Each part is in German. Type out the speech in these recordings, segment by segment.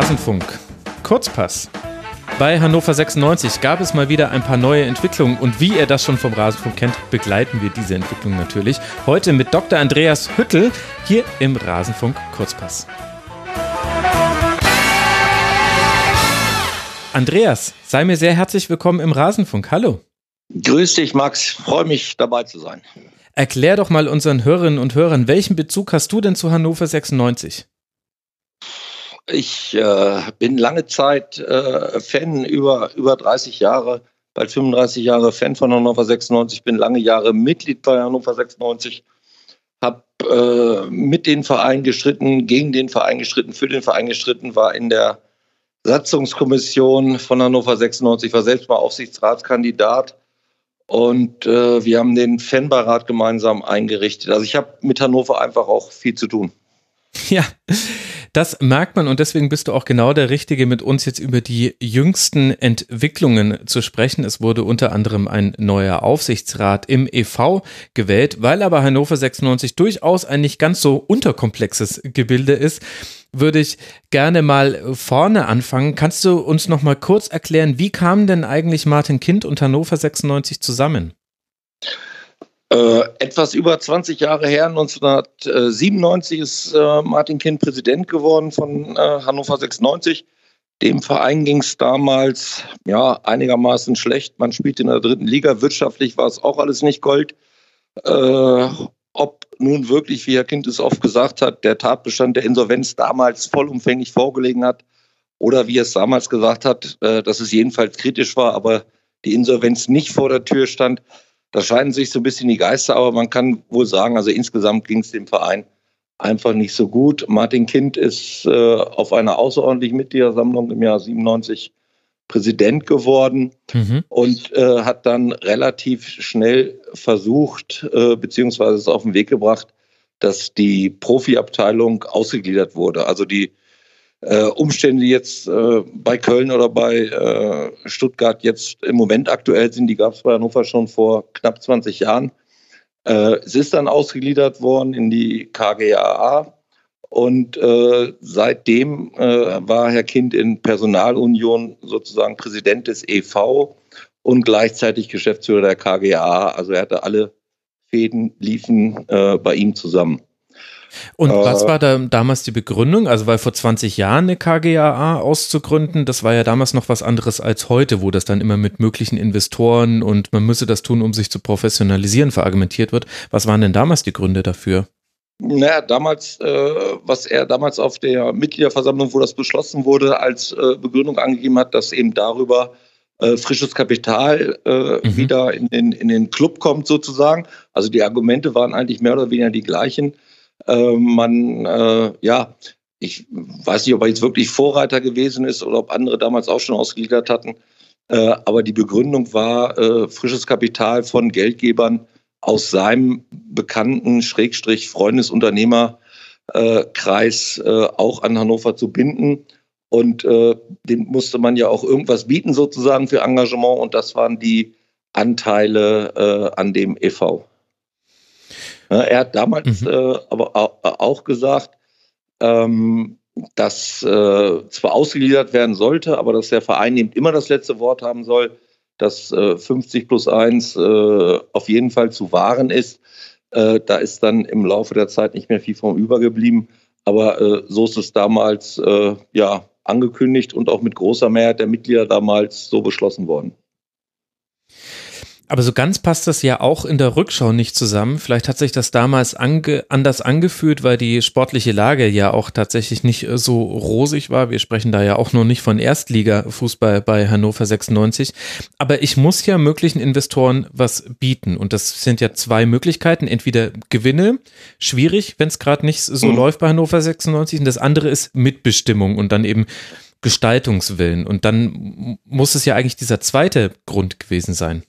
Rasenfunk. Kurzpass. Bei Hannover 96 gab es mal wieder ein paar neue Entwicklungen und wie ihr das schon vom Rasenfunk kennt, begleiten wir diese Entwicklung natürlich. Heute mit Dr. Andreas Hüttel hier im Rasenfunk Kurzpass. Andreas, sei mir sehr herzlich willkommen im Rasenfunk. Hallo. Grüß dich, Max. Freue mich, dabei zu sein. Erklär doch mal unseren Hörerinnen und Hörern, welchen Bezug hast du denn zu Hannover 96? Ich äh, bin lange Zeit äh, Fan, über, über 30 Jahre, bald 35 Jahre Fan von Hannover 96, bin lange Jahre Mitglied bei Hannover 96, habe äh, mit den Verein gestritten, gegen den Verein gestritten, für den Verein gestritten, war in der Satzungskommission von Hannover 96, war selbst mal Aufsichtsratskandidat und äh, wir haben den Fanbeirat gemeinsam eingerichtet. Also ich habe mit Hannover einfach auch viel zu tun. Ja, das merkt man und deswegen bist du auch genau der Richtige, mit uns jetzt über die jüngsten Entwicklungen zu sprechen. Es wurde unter anderem ein neuer Aufsichtsrat im EV gewählt, weil aber Hannover 96 durchaus ein nicht ganz so unterkomplexes Gebilde ist würde ich gerne mal vorne anfangen. Kannst du uns noch mal kurz erklären, wie kamen denn eigentlich Martin Kind und Hannover 96 zusammen? Äh, etwas über 20 Jahre her, 1997 ist äh, Martin Kind Präsident geworden von äh, Hannover 96. Dem Verein ging es damals ja einigermaßen schlecht. Man spielte in der dritten Liga. Wirtschaftlich war es auch alles nicht Gold. Äh, ob nun wirklich, wie Herr Kind es oft gesagt hat, der Tatbestand der Insolvenz damals vollumfänglich vorgelegen hat oder wie er es damals gesagt hat, äh, dass es jedenfalls kritisch war, aber die Insolvenz nicht vor der Tür stand da scheiden sich so ein bisschen die Geister, aber man kann wohl sagen, also insgesamt ging es dem Verein einfach nicht so gut. Martin Kind ist äh, auf einer außerordentlichen Mitgliedersammlung im Jahr 97 Präsident geworden mhm. und äh, hat dann relativ schnell versucht, äh, beziehungsweise es auf den Weg gebracht, dass die Profiabteilung ausgegliedert wurde. Also die äh, Umstände jetzt äh, bei Köln oder bei äh, Stuttgart jetzt im Moment aktuell sind, die gab es bei Hannover schon vor knapp 20 Jahren. Äh, es ist dann ausgegliedert worden in die KGAA und äh, seitdem äh, war Herr Kind in Personalunion sozusagen Präsident des EV und gleichzeitig Geschäftsführer der KGAA. Also er hatte alle Fäden liefen bei ihm zusammen. Und äh, was war da damals die Begründung? Also, weil vor 20 Jahren eine KGAA auszugründen, das war ja damals noch was anderes als heute, wo das dann immer mit möglichen Investoren und man müsse das tun, um sich zu professionalisieren, verargumentiert wird. Was waren denn damals die Gründe dafür? Naja, damals, äh, was er damals auf der Mitgliederversammlung, wo das beschlossen wurde, als äh, Begründung angegeben hat, dass eben darüber äh, frisches Kapital äh, mhm. wieder in, in, in den Club kommt sozusagen. Also die Argumente waren eigentlich mehr oder weniger die gleichen. Äh, man, äh, ja, ich weiß nicht, ob er jetzt wirklich Vorreiter gewesen ist oder ob andere damals auch schon ausgegliedert hatten. Äh, aber die Begründung war, äh, frisches Kapital von Geldgebern aus seinem bekannten Schrägstrich Freundesunternehmerkreis äh, auch an Hannover zu binden. Und äh, dem musste man ja auch irgendwas bieten sozusagen für Engagement. Und das waren die Anteile an dem EV. Er hat damals mhm. äh, aber auch gesagt, ähm, dass äh, zwar ausgegliedert werden sollte, aber dass der Verein eben immer das letzte Wort haben soll, dass äh, 50 plus 1 äh, auf jeden Fall zu wahren ist. Äh, da ist dann im Laufe der Zeit nicht mehr viel vom übergeblieben. Aber äh, so ist es damals ja angekündigt und auch mit großer Mehrheit der Mitglieder damals so beschlossen worden. Aber so ganz passt das ja auch in der Rückschau nicht zusammen. Vielleicht hat sich das damals ange anders angefühlt, weil die sportliche Lage ja auch tatsächlich nicht äh, so rosig war. Wir sprechen da ja auch noch nicht von Erstliga-Fußball bei Hannover 96. Aber ich muss ja möglichen Investoren was bieten. Und das sind ja zwei Möglichkeiten. Entweder Gewinne, schwierig, wenn es gerade nicht so mhm. läuft bei Hannover 96. Und das andere ist Mitbestimmung und dann eben Gestaltungswillen. Und dann muss es ja eigentlich dieser zweite Grund gewesen sein.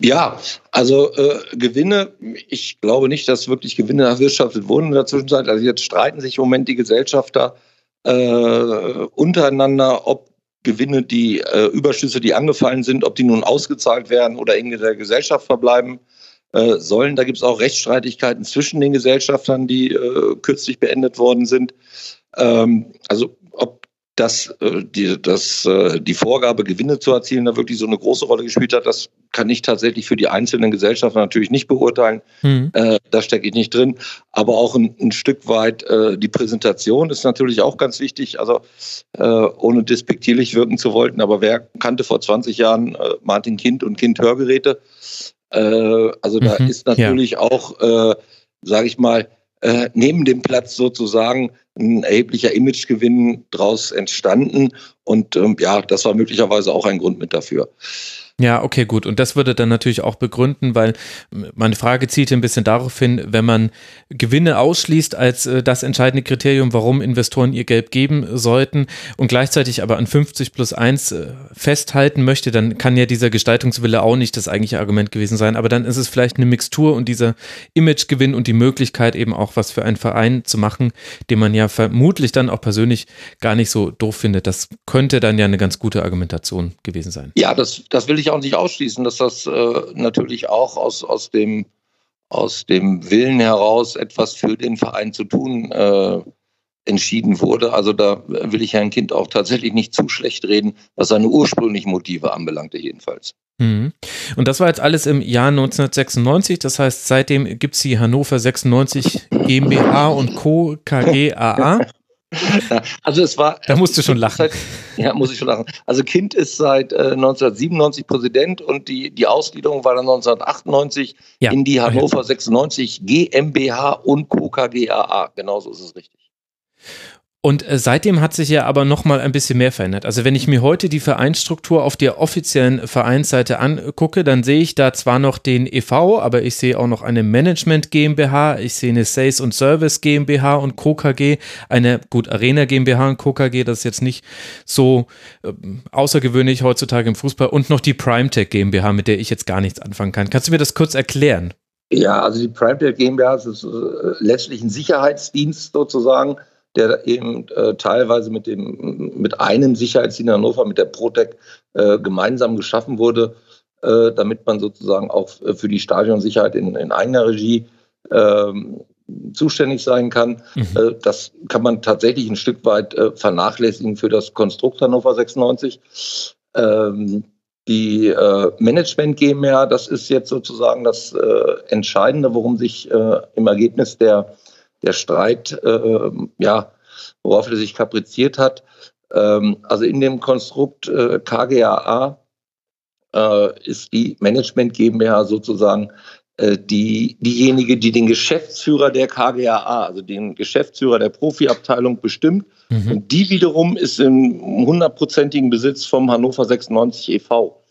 Ja, also äh, Gewinne, ich glaube nicht, dass wirklich Gewinne erwirtschaftet wurden in der Zwischenzeit. Also jetzt streiten sich im Moment die Gesellschafter äh, untereinander, ob Gewinne, die äh, Überschüsse, die angefallen sind, ob die nun ausgezahlt werden oder in der Gesellschaft verbleiben äh, sollen. Da gibt es auch Rechtsstreitigkeiten zwischen den Gesellschaftern, die äh, kürzlich beendet worden sind. Ähm, also dass äh, die, dass, äh, die Vorgabe, Gewinne zu erzielen, da wirklich so eine große Rolle gespielt hat, das kann ich tatsächlich für die einzelnen Gesellschaften natürlich nicht beurteilen. Mhm. Äh, da stecke ich nicht drin. Aber auch ein, ein Stück weit äh, die Präsentation ist natürlich auch ganz wichtig. Also äh, ohne despektierlich wirken zu wollten, aber wer kannte vor 20 Jahren äh, Martin Kind und Kind Hörgeräte? Äh, also da mhm. ist natürlich ja. auch, äh, sage ich mal, äh, neben dem Platz sozusagen ein erheblicher Imagegewinn daraus entstanden. Und ähm, ja, das war möglicherweise auch ein Grund mit dafür. Ja, okay, gut. Und das würde dann natürlich auch begründen, weil meine Frage zielte ein bisschen darauf hin, wenn man Gewinne ausschließt als äh, das entscheidende Kriterium, warum Investoren ihr Geld geben sollten und gleichzeitig aber an 50 plus 1 äh, festhalten möchte, dann kann ja dieser Gestaltungswille auch nicht das eigentliche Argument gewesen sein. Aber dann ist es vielleicht eine Mixtur und dieser Imagegewinn und die Möglichkeit eben auch was für einen Verein zu machen, den man ja vermutlich dann auch persönlich gar nicht so doof findet. Das könnte dann ja eine ganz gute Argumentation gewesen sein. Ja, das, das will ich ich auch nicht ausschließen, dass das äh, natürlich auch aus, aus, dem, aus dem Willen heraus, etwas für den Verein zu tun, äh, entschieden wurde. Also da will ich Herrn Kind auch tatsächlich nicht zu schlecht reden, was seine ursprünglichen Motive anbelangte jedenfalls. Mhm. Und das war jetzt alles im Jahr 1996. Das heißt, seitdem gibt es die Hannover 96 GmbH und Co. KGAA. Also es war. Da musst du schon lachen. Seit, ja, muss ich schon lachen. Also Kind ist seit äh, 1997 Präsident und die, die Ausgliederung war dann 1998 ja. in die Hannover 96 GmbH und Co. KGAA. Genauso ist es richtig. Und äh, seitdem hat sich ja aber noch mal ein bisschen mehr verändert. Also wenn ich mir heute die Vereinsstruktur auf der offiziellen Vereinsseite angucke, dann sehe ich da zwar noch den EV, aber ich sehe auch noch eine Management GmbH, ich sehe eine Sales und Service GmbH und Co. KG, eine gut Arena GmbH und Co. KG, das ist jetzt nicht so äh, außergewöhnlich heutzutage im Fußball und noch die Primetech GmbH, mit der ich jetzt gar nichts anfangen kann. Kannst du mir das kurz erklären? Ja, also die Primetech GmbH ist äh, letztlich ein Sicherheitsdienst sozusagen der eben äh, teilweise mit dem mit einem Sicherheitsdienst in Hannover, mit der Protec, äh, gemeinsam geschaffen wurde, äh, damit man sozusagen auch für die Stadionsicherheit in, in eigener Regie ähm, zuständig sein kann. Mhm. Äh, das kann man tatsächlich ein Stück weit äh, vernachlässigen für das Konstrukt Hannover 96. Ähm, die äh, Management GmbH, das ist jetzt sozusagen das äh, Entscheidende, worum sich äh, im Ergebnis der der Streit, äh, ja, worauf er sich kapriziert hat. Ähm, also in dem Konstrukt äh, KGAA äh, ist die Management GmbH sozusagen äh, die, diejenige, die den Geschäftsführer der KGAA, also den Geschäftsführer der Profiabteilung bestimmt. Mhm. Und die wiederum ist im hundertprozentigen Besitz vom Hannover 96 e.V.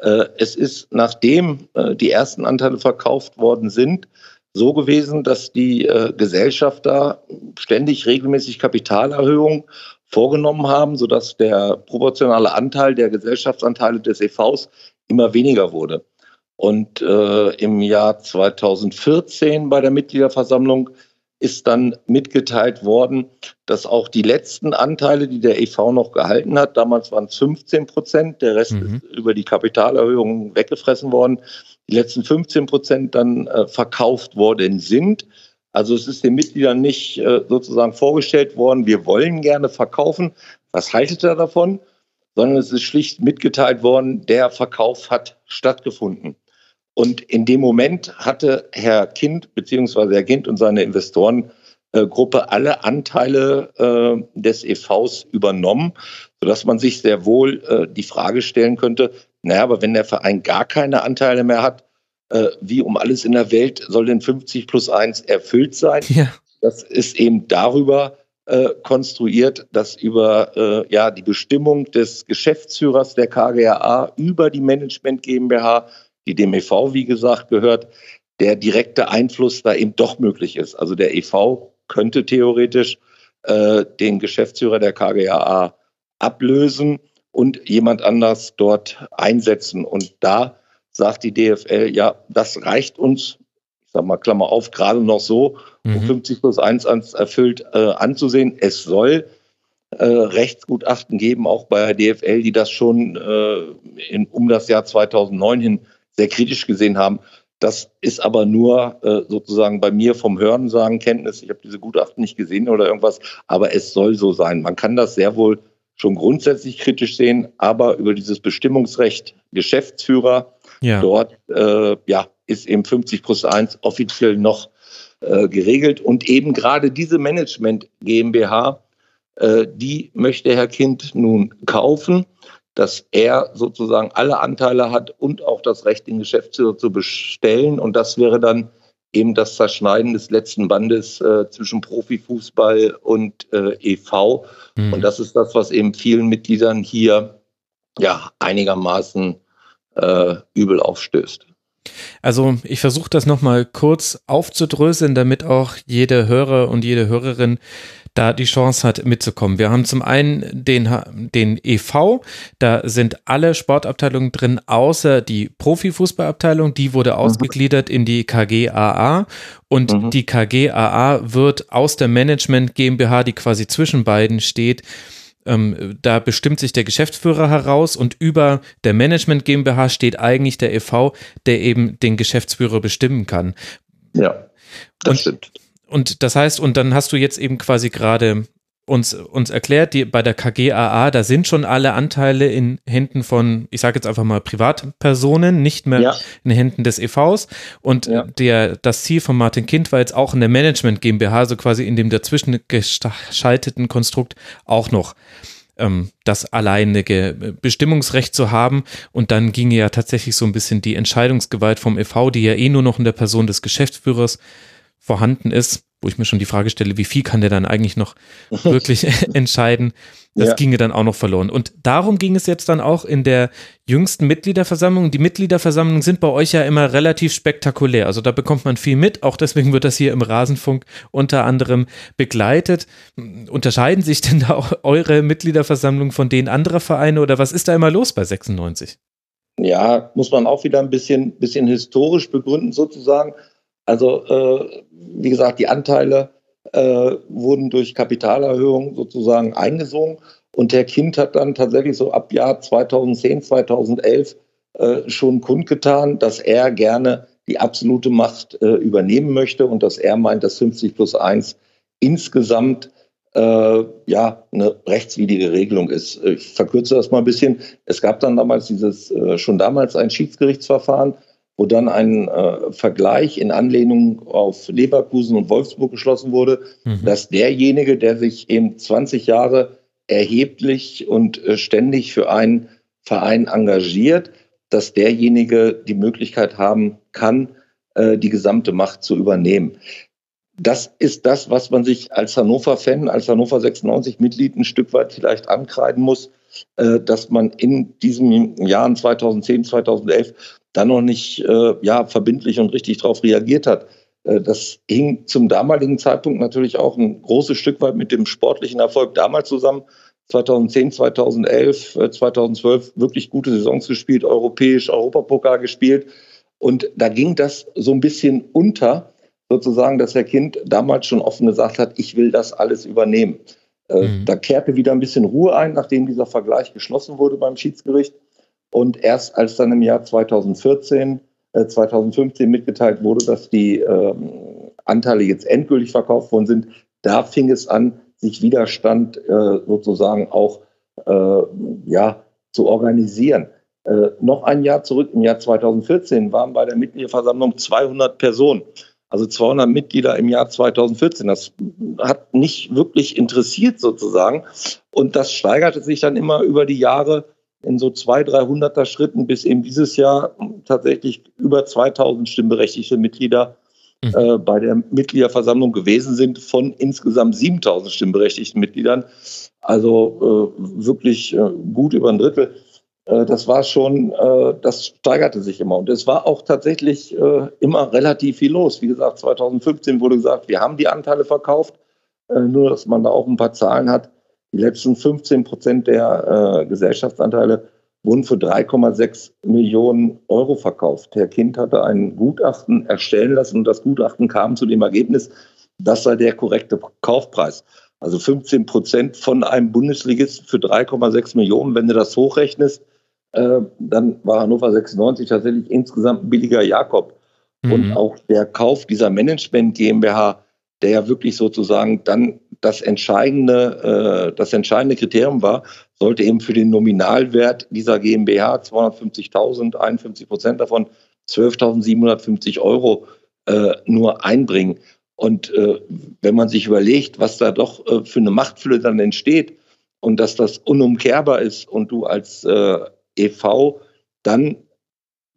Äh, es ist, nachdem äh, die ersten Anteile verkauft worden sind, so gewesen, dass die äh, Gesellschafter ständig regelmäßig Kapitalerhöhungen vorgenommen haben, sodass der proportionale Anteil der Gesellschaftsanteile des EVs immer weniger wurde. Und äh, im Jahr 2014 bei der Mitgliederversammlung ist dann mitgeteilt worden, dass auch die letzten Anteile, die der EV noch gehalten hat, damals waren es 15 Prozent, der Rest mhm. ist über die Kapitalerhöhung weggefressen worden, die letzten 15 Prozent dann äh, verkauft worden sind. Also es ist den Mitgliedern nicht äh, sozusagen vorgestellt worden, wir wollen gerne verkaufen. Was haltet ihr davon? Sondern es ist schlicht mitgeteilt worden, der Verkauf hat stattgefunden. Und in dem Moment hatte Herr Kind beziehungsweise Herr Kind und seine Investorengruppe alle Anteile äh, des EVs übernommen, sodass man sich sehr wohl äh, die Frage stellen könnte, naja, aber wenn der Verein gar keine Anteile mehr hat, äh, wie um alles in der Welt soll denn 50 plus 1 erfüllt sein? Ja. Das ist eben darüber äh, konstruiert, dass über äh, ja, die Bestimmung des Geschäftsführers der KGAA über die Management GmbH, die dem EV, wie gesagt, gehört, der direkte Einfluss da eben doch möglich ist. Also der EV könnte theoretisch äh, den Geschäftsführer der KGAA ablösen und jemand anders dort einsetzen. Und da sagt die DFL, ja, das reicht uns, ich sag mal, Klammer auf, gerade noch so, um mhm. 50 plus 1 erfüllt äh, anzusehen. Es soll äh, Rechtsgutachten geben, auch bei der DFL, die das schon äh, in, um das Jahr 2009 hin sehr kritisch gesehen haben. Das ist aber nur äh, sozusagen bei mir vom Hören sagen Kenntnis. Ich habe diese Gutachten nicht gesehen oder irgendwas, aber es soll so sein. Man kann das sehr wohl schon grundsätzlich kritisch sehen, aber über dieses Bestimmungsrecht Geschäftsführer, ja. dort äh, ja, ist eben 50 plus 1 offiziell noch äh, geregelt. Und eben gerade diese Management GmbH, äh, die möchte Herr Kind nun kaufen, dass er sozusagen alle Anteile hat und auch das Recht, den Geschäftsführer zu bestellen. Und das wäre dann eben das Zerschneiden des letzten Bandes äh, zwischen Profifußball und äh, EV. Mhm. Und das ist das, was eben vielen Mitgliedern hier ja einigermaßen äh, übel aufstößt. Also ich versuche das nochmal kurz aufzudröseln, damit auch jede Hörer und jede Hörerin da die Chance hat, mitzukommen. Wir haben zum einen den, den EV, da sind alle Sportabteilungen drin, außer die Profifußballabteilung, die wurde mhm. ausgegliedert in die KGAA und mhm. die KGAA wird aus der Management GmbH, die quasi zwischen beiden steht, ähm, da bestimmt sich der Geschäftsführer heraus und über der Management GmbH steht eigentlich der EV, der eben den Geschäftsführer bestimmen kann. Ja, das und, stimmt. Und das heißt, und dann hast du jetzt eben quasi gerade uns, uns erklärt, die, bei der KGAA, da sind schon alle Anteile in Händen von, ich sage jetzt einfach mal Privatpersonen, nicht mehr ja. in Händen des EVs. Und ja. der, das Ziel von Martin Kind war jetzt auch in der Management GmbH, so quasi in dem dazwischen geschalteten Konstrukt auch noch ähm, das alleinige Bestimmungsrecht zu haben. Und dann ginge ja tatsächlich so ein bisschen die Entscheidungsgewalt vom EV, die ja eh nur noch in der Person des Geschäftsführers vorhanden ist, wo ich mir schon die Frage stelle, wie viel kann der dann eigentlich noch wirklich entscheiden, das ja. ginge dann auch noch verloren. Und darum ging es jetzt dann auch in der jüngsten Mitgliederversammlung. Die Mitgliederversammlungen sind bei euch ja immer relativ spektakulär. Also da bekommt man viel mit. Auch deswegen wird das hier im Rasenfunk unter anderem begleitet. Unterscheiden sich denn da auch eure Mitgliederversammlungen von denen anderer Vereine oder was ist da immer los bei 96? Ja, muss man auch wieder ein bisschen, bisschen historisch begründen sozusagen. Also äh, wie gesagt, die Anteile äh, wurden durch Kapitalerhöhung sozusagen eingesungen. Und der Kind hat dann tatsächlich so ab Jahr 2010, 2011 äh, schon kundgetan, dass er gerne die absolute Macht äh, übernehmen möchte und dass er meint, dass 50 plus 1 insgesamt äh, ja eine rechtswidrige Regelung ist. Ich verkürze das mal ein bisschen. Es gab dann damals dieses, äh, schon damals ein Schiedsgerichtsverfahren, wo dann ein äh, Vergleich in Anlehnung auf Leverkusen und Wolfsburg geschlossen wurde, mhm. dass derjenige, der sich eben 20 Jahre erheblich und äh, ständig für einen Verein engagiert, dass derjenige die Möglichkeit haben kann, äh, die gesamte Macht zu übernehmen. Das ist das, was man sich als Hannover-Fan, als Hannover 96-Mitglied ein Stück weit vielleicht ankreiden muss, äh, dass man in diesen Jahren 2010, 2011 dann noch nicht äh, ja, verbindlich und richtig darauf reagiert hat. Äh, das hing zum damaligen Zeitpunkt natürlich auch ein großes Stück weit mit dem sportlichen Erfolg damals zusammen. 2010, 2011, 2012 wirklich gute Saisons gespielt, europäisch, Europapokal gespielt. Und da ging das so ein bisschen unter, sozusagen, dass Herr Kind damals schon offen gesagt hat, ich will das alles übernehmen. Äh, mhm. Da kehrte wieder ein bisschen Ruhe ein, nachdem dieser Vergleich geschlossen wurde beim Schiedsgericht. Und erst als dann im Jahr 2014, äh, 2015 mitgeteilt wurde, dass die ähm, Anteile jetzt endgültig verkauft worden sind, da fing es an, sich Widerstand äh, sozusagen auch äh, ja, zu organisieren. Äh, noch ein Jahr zurück, im Jahr 2014, waren bei der Mitgliederversammlung 200 Personen. Also 200 Mitglieder im Jahr 2014. Das hat nicht wirklich interessiert sozusagen. Und das steigerte sich dann immer über die Jahre in so zwei, dreihunderter Schritten bis eben dieses Jahr tatsächlich über 2000 stimmberechtigte Mitglieder mhm. äh, bei der Mitgliederversammlung gewesen sind von insgesamt 7000 stimmberechtigten Mitgliedern. Also äh, wirklich äh, gut über ein Drittel. Äh, das war schon, äh, das steigerte sich immer. Und es war auch tatsächlich äh, immer relativ viel los. Wie gesagt, 2015 wurde gesagt, wir haben die Anteile verkauft. Nur, dass man da auch ein paar Zahlen hat. Die letzten 15 Prozent der äh, Gesellschaftsanteile wurden für 3,6 Millionen Euro verkauft. Herr Kind hatte ein Gutachten erstellen lassen und das Gutachten kam zu dem Ergebnis, das sei der korrekte Kaufpreis. Also 15 Prozent von einem Bundesligist für 3,6 Millionen. Wenn du das hochrechnest, äh, dann war Hannover 96 tatsächlich insgesamt ein billiger Jakob. Mhm. Und auch der Kauf dieser Management GmbH der ja wirklich sozusagen dann das entscheidende, äh, das entscheidende Kriterium war, sollte eben für den Nominalwert dieser GmbH 250.000, 51 Prozent davon 12.750 Euro äh, nur einbringen. Und äh, wenn man sich überlegt, was da doch äh, für eine Machtfülle dann entsteht und dass das unumkehrbar ist und du als äh, EV dann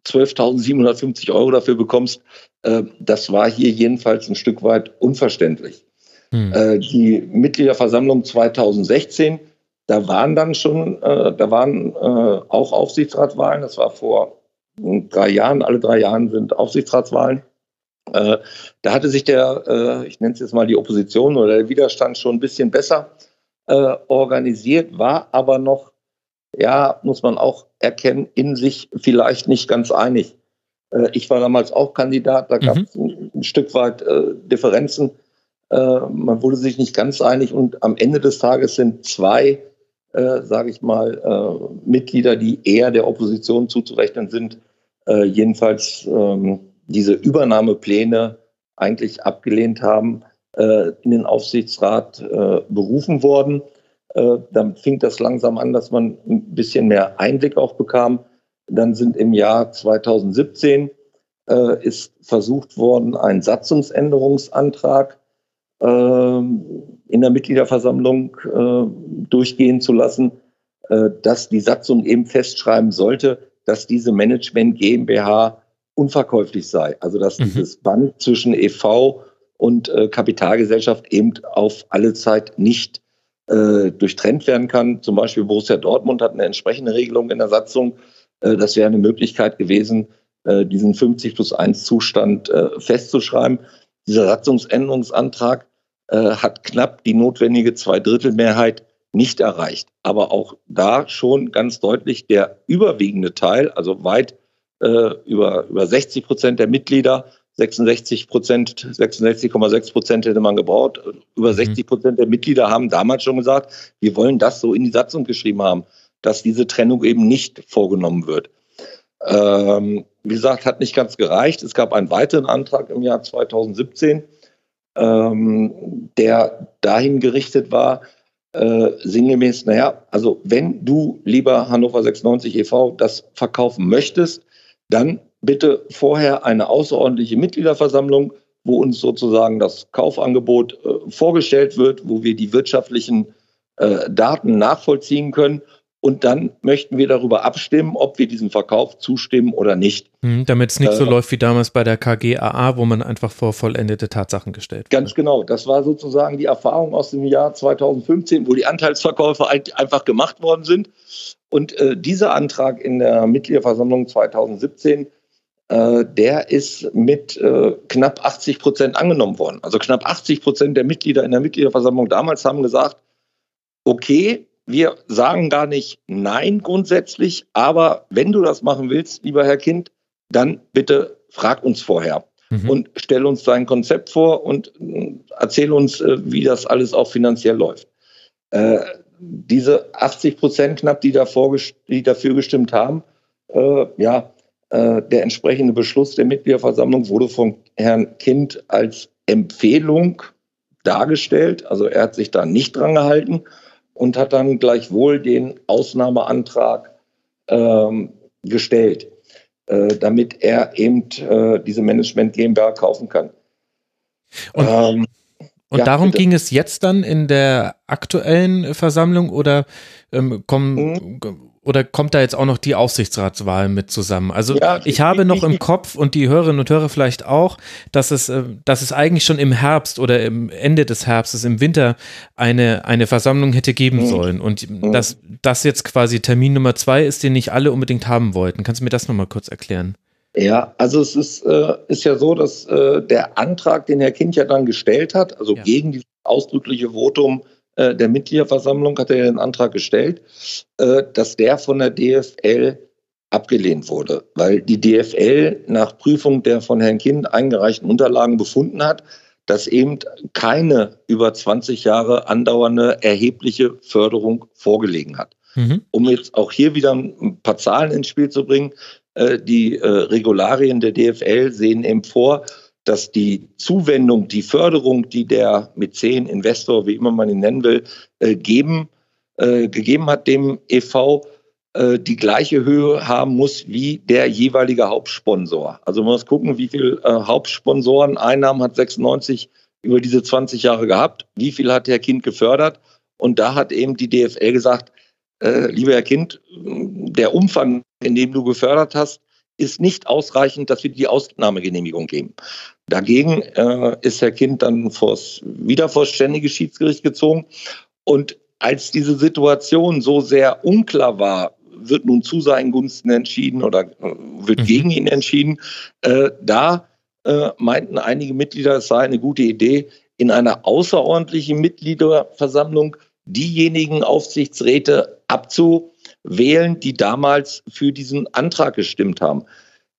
12.750 Euro dafür bekommst, äh, das war hier jedenfalls ein Stück weit unverständlich. Hm. Äh, die Mitgliederversammlung 2016, da waren dann schon, äh, da waren auch Aufsichtsratswahlen, das war vor drei Jahren, alle drei Jahren sind Aufsichtsratswahlen. da hatte sich der, ich nenne es jetzt mal die Opposition oder der Widerstand schon ein bisschen besser organisiert, war aber noch ja, muss man auch erkennen, in sich vielleicht nicht ganz einig. Äh, ich war damals auch Kandidat, da gab es mhm. ein, ein, Stück weit äh, Differenzen. Äh, man wurde sich nicht ganz einig und am Ende des Tages sind zwei, äh, sage ich mal, äh, Mitglieder, die eher der Opposition zuzurechnen sind, äh, jedenfalls ähm, diese Übernahmepläne eigentlich abgelehnt haben, in den Aufsichtsrat berufen worden. Äh, dann fing das langsam an, dass man ein bisschen mehr Einblick auch bekam. Dann sind im Jahr 2017 äh, ist versucht worden, einen Satzungsänderungsantrag äh, in der Mitgliederversammlung äh, durchgehen zu lassen, äh, dass die Satzung eben festschreiben sollte, dass diese Management GmbH unverkäuflich sei. Also dass mhm. dieses Band zwischen EV und äh, Kapitalgesellschaft eben auf alle Zeit nicht äh, durchtrennt werden kann. Zum Beispiel Borussia Dortmund hat eine entsprechende Regelung in der Satzung. Äh, das wäre eine Möglichkeit gewesen, äh, diesen 50 plus 1 Zustand äh, festzuschreiben. Dieser Satzungsänderungsantrag äh, hat knapp die notwendige Zweidrittelmehrheit nicht erreicht. Aber auch da schon ganz deutlich der überwiegende Teil, also weit äh, über, über 60 Prozent der Mitglieder 66 Prozent, 66,6 Prozent hätte man gebraucht. Über 60 mhm. Prozent der Mitglieder haben damals schon gesagt, wir wollen das so in die Satzung geschrieben haben, dass diese Trennung eben nicht vorgenommen wird. Ähm, wie gesagt, hat nicht ganz gereicht. Es gab einen weiteren Antrag im Jahr 2017, ähm, der dahin gerichtet war, äh, sinngemäß, naja, also wenn du, lieber Hannover 96 e.V., das verkaufen möchtest, dann bitte vorher eine außerordentliche Mitgliederversammlung, wo uns sozusagen das Kaufangebot äh, vorgestellt wird, wo wir die wirtschaftlichen äh, Daten nachvollziehen können. Und dann möchten wir darüber abstimmen, ob wir diesem Verkauf zustimmen oder nicht. Mhm, Damit es nicht äh, so läuft wie damals bei der KGAA, wo man einfach vor vollendete Tatsachen gestellt Ganz wird. genau. Das war sozusagen die Erfahrung aus dem Jahr 2015, wo die Anteilsverkäufe einfach gemacht worden sind. Und äh, dieser Antrag in der Mitgliederversammlung 2017 äh, der ist mit äh, knapp 80 Prozent angenommen worden. Also knapp 80 Prozent der Mitglieder in der Mitgliederversammlung damals haben gesagt, okay, wir sagen gar nicht nein grundsätzlich, aber wenn du das machen willst, lieber Herr Kind, dann bitte frag uns vorher mhm. und stell uns dein Konzept vor und äh, erzähl uns, äh, wie das alles auch finanziell läuft. Äh, diese 80 Prozent knapp, die, davor, die dafür gestimmt haben, äh, ja, äh, der entsprechende Beschluss der Mitgliederversammlung wurde von Herrn Kind als Empfehlung dargestellt. Also er hat sich da nicht dran gehalten und hat dann gleichwohl den Ausnahmeantrag ähm, gestellt, äh, damit er eben äh, diese Management GmbH kaufen kann. Und, ähm, und ja, darum bitte. ging es jetzt dann in der aktuellen Versammlung oder ähm, kommen, mhm oder kommt da jetzt auch noch die Aufsichtsratswahl mit zusammen? Also ja, ich habe noch im Kopf und die Hörerinnen und Hörer vielleicht auch, dass es, äh, dass es eigentlich schon im Herbst oder im Ende des Herbstes, im Winter eine, eine Versammlung hätte geben mhm. sollen. Und mhm. dass das jetzt quasi Termin Nummer zwei ist, den nicht alle unbedingt haben wollten. Kannst du mir das nochmal kurz erklären? Ja, also es ist, äh, ist ja so, dass äh, der Antrag, den Herr Kind ja dann gestellt hat, also ja. gegen dieses ausdrückliche Votum äh, der Mitgliederversammlung hat er den Antrag gestellt, äh, dass der von der DFL abgelehnt wurde, weil die DFL nach Prüfung der von Herrn Kind eingereichten Unterlagen befunden hat, dass eben keine über 20 Jahre andauernde erhebliche Förderung vorgelegen hat. Mhm. Um jetzt auch hier wieder ein paar Zahlen ins Spiel zu bringen, äh, die Regularien der DFL sehen eben vor, dass die Zuwendung, die Förderung, die der Mäzen, Investor, wie immer man ihn nennen will, äh, geben, äh, gegeben hat dem EV, äh, die gleiche Höhe haben muss wie der jeweilige Hauptsponsor. Also man muss gucken, wie viel äh, Hauptsponsoreneinnahmen hat 96 über diese 20 Jahre gehabt, wie viel hat Herr Kind gefördert. Und da hat eben die DFL gesagt, äh, lieber Herr Kind, der Umfang, in dem du gefördert hast, ist nicht ausreichend, dass wir die Ausnahmegenehmigung geben. Dagegen äh, ist Herr Kind dann vors, wieder vor ständige Schiedsgericht gezogen. Und als diese Situation so sehr unklar war, wird nun zu seinen Gunsten entschieden oder äh, wird mhm. gegen ihn entschieden, äh, da äh, meinten einige Mitglieder, es sei eine gute Idee, in einer außerordentlichen Mitgliederversammlung diejenigen Aufsichtsräte abzuwählen, die damals für diesen Antrag gestimmt haben.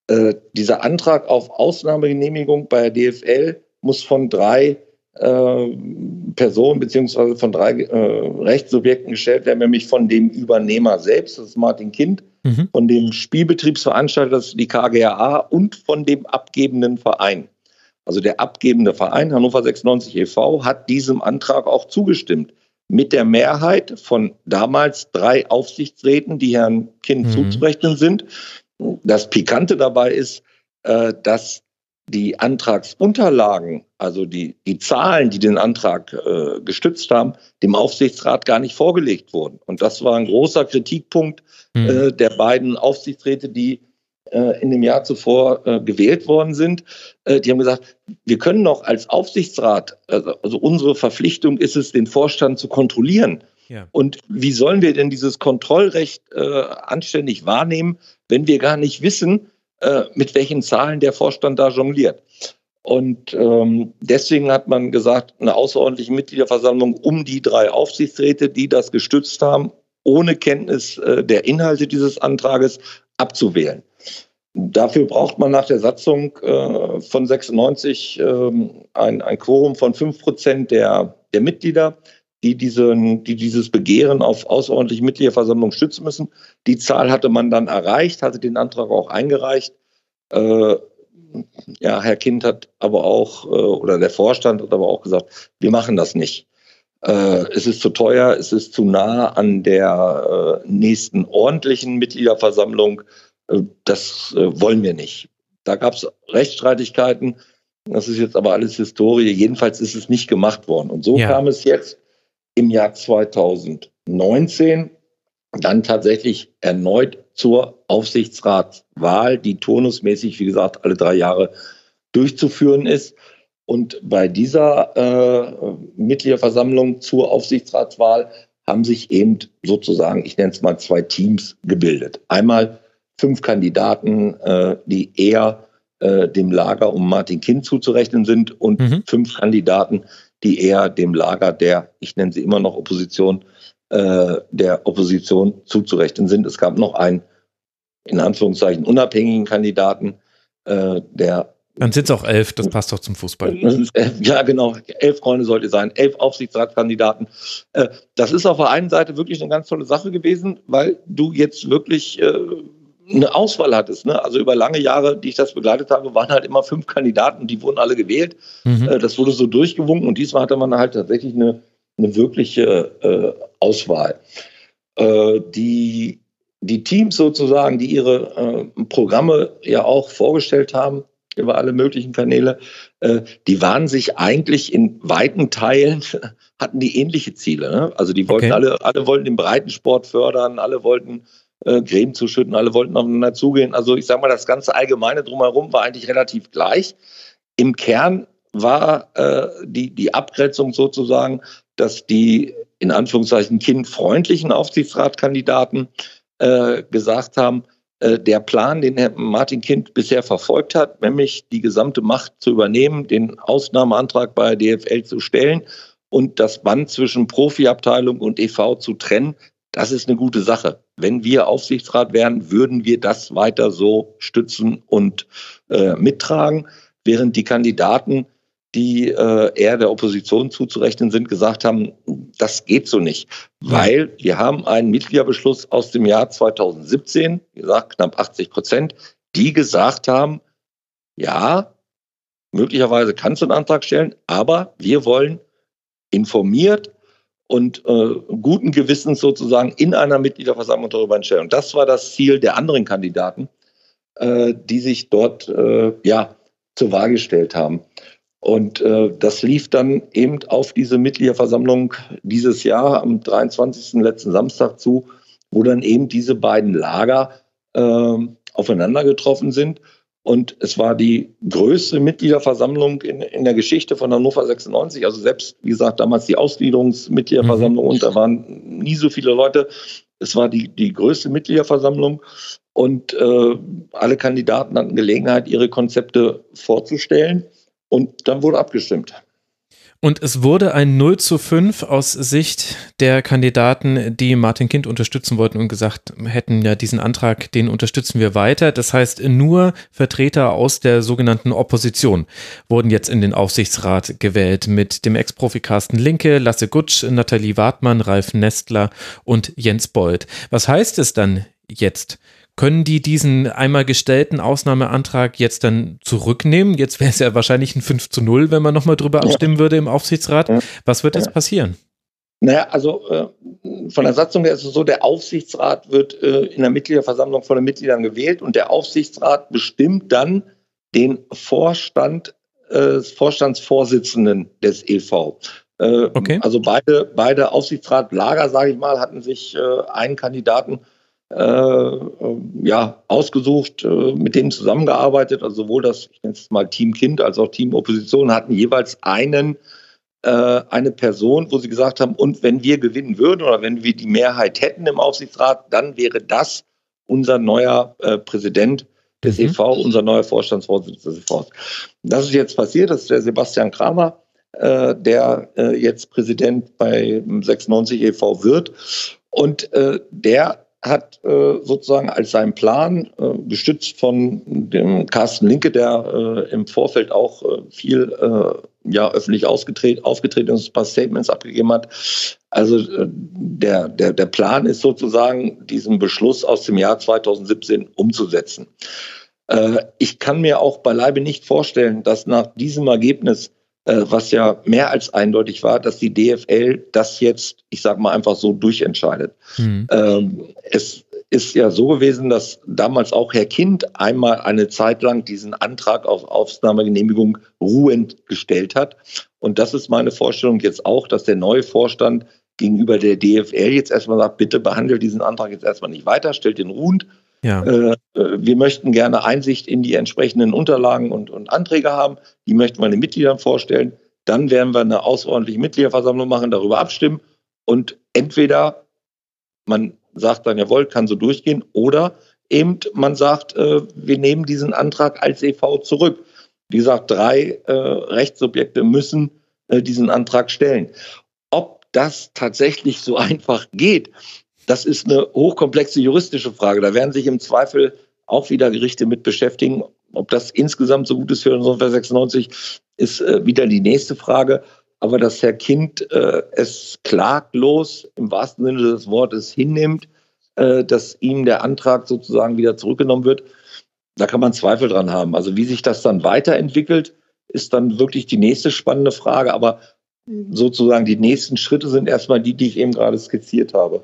Äh, dieser Antrag auf Ausnahmegenehmigung bei der DFL muss von drei äh, Personen beziehungsweise von drei äh, Rechtssubjekten gestellt werden, nämlich von dem Übernehmer selbst, das ist Martin Kind, mhm. von dem Spielbetriebsveranstalter, das ist die KGAA und von dem abgebenden Verein. Also der abgebende Verein Hannover 96 e.V. hat diesem Antrag auch zugestimmt. Mit der Mehrheit von damals drei Aufsichtsräten, die Herrn Kind mhm. zuzurechnen sind. Das Pikante dabei ist, äh, dass die Antragsunterlagen, also die, die Zahlen, die den Antrag äh, gestützt haben, dem Aufsichtsrat gar nicht vorgelegt wurden. Und das war ein großer Kritikpunkt mhm. äh, der beiden Aufsichtsräte, die in dem Jahr zuvor äh, gewählt worden sind. Äh, die haben gesagt, wir können noch als Aufsichtsrat, also, also unsere Verpflichtung ist es, den Vorstand zu kontrollieren. Ja. Und wie sollen wir denn dieses Kontrollrecht äh, anständig wahrnehmen, wenn wir gar nicht wissen, äh, mit welchen Zahlen der Vorstand da jongliert? Und ähm, deswegen hat man gesagt, eine außerordentliche Mitgliederversammlung um die drei Aufsichtsräte, die das gestützt haben, ohne Kenntnis äh, der Inhalte dieses Antrages abzuwählen. Dafür braucht man nach der Satzung äh, von 96 ähm, ein, ein Quorum von 5 Prozent der, der Mitglieder die, diesen, die dieses Begehren auf außerordentliche Mitgliederversammlung stützen müssen. Die Zahl hatte man dann erreicht, hatte den Antrag auch eingereicht. Äh, ja, Herr Kind hat aber auch, äh, oder der Vorstand hat aber auch gesagt, wir machen das nicht. Äh, es ist zu teuer, es ist zu nah an der äh, nächsten ordentlichen Mitgliederversammlung. Äh, das äh, wollen wir nicht. Da gab es Rechtsstreitigkeiten. Das ist jetzt aber alles Historie. Jedenfalls ist es nicht gemacht worden. Und so ja. kam es jetzt im Jahr 2019 dann tatsächlich erneut zur Aufsichtsratswahl, die turnusmäßig, wie gesagt, alle drei Jahre durchzuführen ist. Und bei dieser äh, Mitgliederversammlung zur Aufsichtsratswahl haben sich eben sozusagen, ich nenne es mal zwei Teams gebildet. Einmal fünf Kandidaten, äh, die eher äh, dem Lager um Martin Kind zuzurechnen sind und mhm. fünf Kandidaten, die eher dem Lager der, ich nenne sie immer noch Opposition, äh, der Opposition zuzurechnen sind. Es gab noch einen, in Anführungszeichen, unabhängigen Kandidaten, äh, der dann sind es auch elf, das passt doch zum Fußball. Ja, genau. Elf Freunde sollte sein, elf Aufsichtsratskandidaten. Äh, das ist auf der einen Seite wirklich eine ganz tolle Sache gewesen, weil du jetzt wirklich äh, eine Auswahl hattest. Ne? Also über lange Jahre, die ich das begleitet habe, waren halt immer fünf Kandidaten, die wurden alle gewählt. Mhm. Äh, das wurde so durchgewunken und diesmal hatte man halt tatsächlich eine, eine wirkliche äh, Auswahl. Äh, die, die Teams sozusagen, die ihre äh, Programme ja auch vorgestellt haben, über alle möglichen Kanäle, äh, die waren sich eigentlich in weiten Teilen, hatten die ähnliche Ziele. Ne? Also die wollten okay. alle, alle wollten den Breitensport fördern, alle wollten äh, Gräben zuschütten, alle wollten aufeinander zugehen. Also ich sage mal, das ganze Allgemeine drumherum war eigentlich relativ gleich. Im Kern war äh, die, die Abgrenzung sozusagen, dass die in Anführungszeichen kindfreundlichen Aufsichtsratkandidaten äh, gesagt haben, der Plan, den Herr Martin Kind bisher verfolgt hat, nämlich die gesamte Macht zu übernehmen, den Ausnahmeantrag bei der DFL zu stellen und das Band zwischen Profiabteilung und EV zu trennen, das ist eine gute Sache. Wenn wir Aufsichtsrat wären, würden wir das weiter so stützen und äh, mittragen, während die Kandidaten, die äh, eher der Opposition zuzurechnen sind, gesagt haben, das geht so nicht, weil wir haben einen Mitgliederbeschluss aus dem Jahr 2017, wie gesagt, knapp 80 Prozent, die gesagt haben, ja, möglicherweise kannst du einen Antrag stellen, aber wir wollen informiert und äh, guten Gewissens sozusagen in einer Mitgliederversammlung darüber entscheiden. Und das war das Ziel der anderen Kandidaten, äh, die sich dort äh, ja zur Wahl gestellt haben. Und äh, das lief dann eben auf diese Mitgliederversammlung dieses Jahr am 23. letzten Samstag zu, wo dann eben diese beiden Lager äh, aufeinander getroffen sind. Und es war die größte Mitgliederversammlung in, in der Geschichte von Hannover 96. Also selbst, wie gesagt, damals die Ausgliederungsmitgliederversammlung mhm. und da waren nie so viele Leute. Es war die, die größte Mitgliederversammlung und äh, alle Kandidaten hatten Gelegenheit, ihre Konzepte vorzustellen. Und dann wurde abgestimmt. Und es wurde ein 0 zu 5 aus Sicht der Kandidaten, die Martin Kind unterstützen wollten und gesagt hätten, ja, diesen Antrag, den unterstützen wir weiter. Das heißt, nur Vertreter aus der sogenannten Opposition wurden jetzt in den Aufsichtsrat gewählt mit dem Ex-Profi Carsten Linke, Lasse Gutsch, Nathalie Wartmann, Ralf Nestler und Jens Bold. Was heißt es dann jetzt? Können die diesen einmal gestellten Ausnahmeantrag jetzt dann zurücknehmen? Jetzt wäre es ja wahrscheinlich ein 5 zu 0, wenn man nochmal drüber abstimmen würde im Aufsichtsrat. Was wird jetzt passieren? Naja, also äh, von der Satzung her ist es so, der Aufsichtsrat wird äh, in der Mitgliederversammlung von den Mitgliedern gewählt und der Aufsichtsrat bestimmt dann den Vorstand, äh, Vorstandsvorsitzenden des EV. Äh, okay. Also beide, beide Aufsichtsratlager, sage ich mal, hatten sich äh, einen Kandidaten ja, ausgesucht, äh, mit denen zusammengearbeitet. Also sowohl das, ich nenne es mal Team Kind als auch Team Opposition hatten jeweils einen, äh, eine Person, wo sie gesagt haben, und wenn wir gewinnen würden oder wenn wir die Mehrheit hätten im Aufsichtsrat, dann wäre das unser neuer äh, Präsident des mhm. EV, unser neuer Vorstandsvorsitzender des EV. Das ist jetzt passiert, das ist der Sebastian Kramer, äh, der äh, jetzt Präsident bei 96 e.V. wird. Und äh, der hat äh, sozusagen als sein Plan, äh, gestützt von dem Carsten Linke, der äh, im Vorfeld auch äh, viel äh, ja, öffentlich aufgetreten, ist, ein paar Statements abgegeben hat. Also äh, der, der, der Plan ist sozusagen, diesen Beschluss aus dem Jahr 2017 umzusetzen. Ich kann mir auch beileibe nicht vorstellen, dass nach diesem Ergebnis was ja mehr als eindeutig war, dass die DFL das jetzt, ich sage mal einfach so, durchentscheidet. Mhm. Ähm, es ist ja so gewesen, dass damals auch Herr Kind einmal eine Zeit lang diesen Antrag auf Aufnahmegenehmigung ruhend gestellt hat. Und das ist meine Vorstellung jetzt auch, dass der neue Vorstand gegenüber der DFL jetzt erstmal sagt, bitte behandelt diesen Antrag jetzt erstmal nicht weiter, stellt den ruhend ja. Äh, wir möchten gerne Einsicht in die entsprechenden Unterlagen und, und Anträge haben. Die möchten wir den Mitgliedern vorstellen. Dann werden wir eine außerordentliche Mitgliederversammlung machen, darüber abstimmen. Und entweder man sagt dann, jawohl, kann so durchgehen, oder eben man sagt, äh, wir nehmen diesen Antrag als EV zurück. Wie gesagt, drei äh, Rechtssubjekte müssen äh, diesen Antrag stellen. Ob das tatsächlich so einfach geht, das ist eine hochkomplexe juristische Frage. Da werden sich im Zweifel auch wieder Gerichte mit beschäftigen. Ob das insgesamt so gut ist für Hannover 96, ist äh, wieder die nächste Frage. Aber dass Herr Kind äh, es klaglos im wahrsten Sinne des Wortes hinnimmt, äh, dass ihm der Antrag sozusagen wieder zurückgenommen wird, da kann man Zweifel dran haben. Also wie sich das dann weiterentwickelt, ist dann wirklich die nächste spannende Frage. Aber sozusagen die nächsten Schritte sind erstmal die, die ich eben gerade skizziert habe.